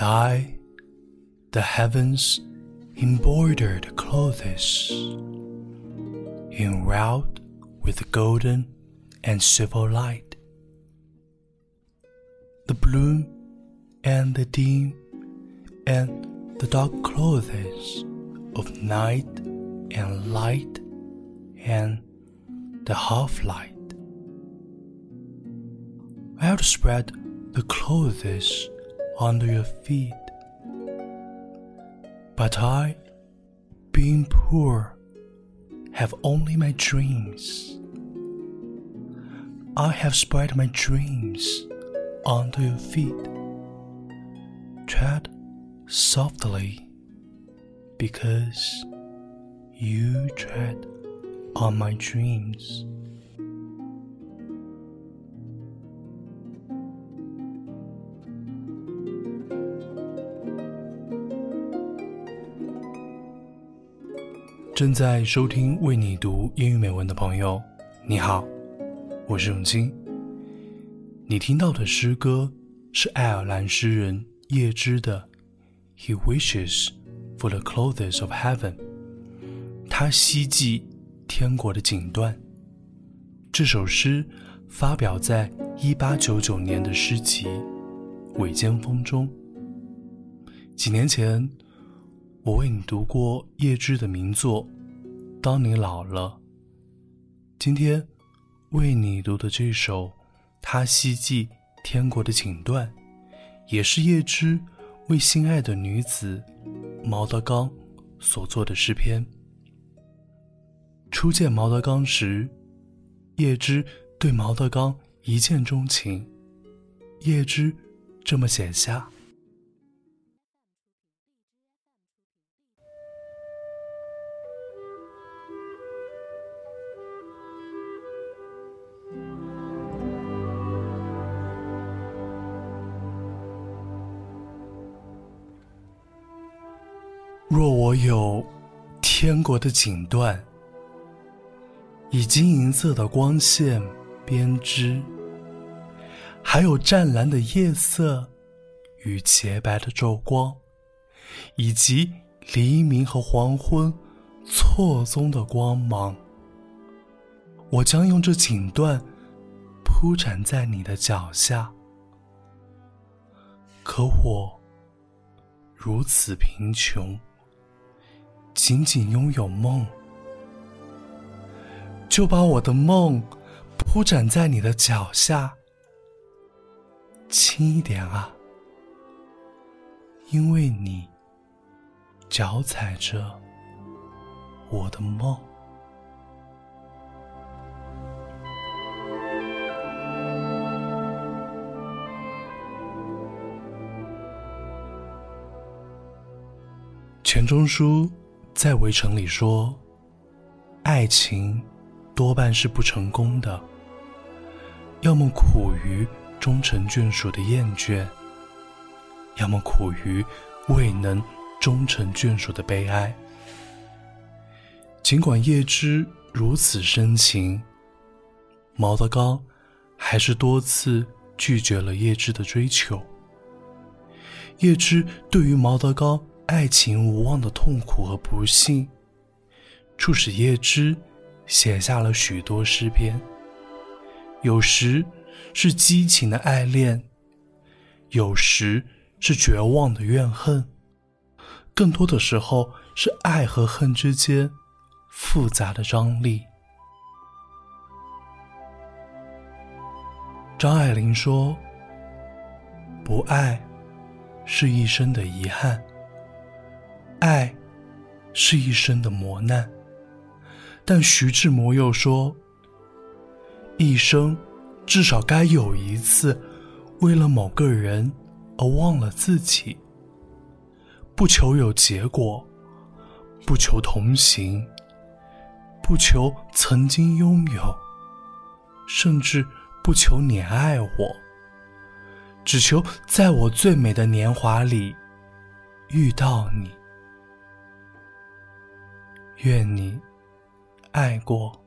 I the heavens embroidered clothes, enwrought with golden and silver light, the bloom and the dim and the dark clothes of night and light and the half light. I have spread the clothes under your feet. But I, being poor, have only my dreams. I have spread my dreams under your feet. Tread softly, because you tread on my dreams. 正在收听为你读英语美文的朋友，你好，我是永清。你听到的诗歌是爱尔兰诗人叶芝的《He wishes for the clothes of heaven》，他希冀天国的锦缎。这首诗发表在一八九九年的诗集《尾间风》中。几年前。我为你读过叶芝的名作《当你老了》。今天为你读的这首《他希冀天国的锦缎》，也是叶芝为心爱的女子毛德刚所作的诗篇。初见毛德刚时，叶芝对毛德刚一见钟情。叶芝这么写下。若我有天国的锦缎，以金银色的光线编织，还有湛蓝的夜色与洁白的昼光，以及黎明和黄昏错综的光芒，我将用这锦缎铺展在你的脚下。可我如此贫穷。仅仅拥有梦，就把我的梦铺展在你的脚下。轻一点啊，因为你脚踩着我的梦。钱钟书。在《围城》里说，爱情多半是不成功的，要么苦于终成眷属的厌倦，要么苦于未能终成眷属的悲哀。尽管叶芝如此深情，毛德刚还是多次拒绝了叶芝的追求。叶芝对于毛德刚。爱情无望的痛苦和不幸，促使叶芝写下了许多诗篇。有时是激情的爱恋，有时是绝望的怨恨，更多的时候是爱和恨之间复杂的张力。张爱玲说：“不爱是一生的遗憾。”爱，是一生的磨难。但徐志摩又说：“一生至少该有一次，为了某个人而忘了自己。不求有结果，不求同行，不求曾经拥有，甚至不求你爱我，只求在我最美的年华里遇到你。”愿你爱过。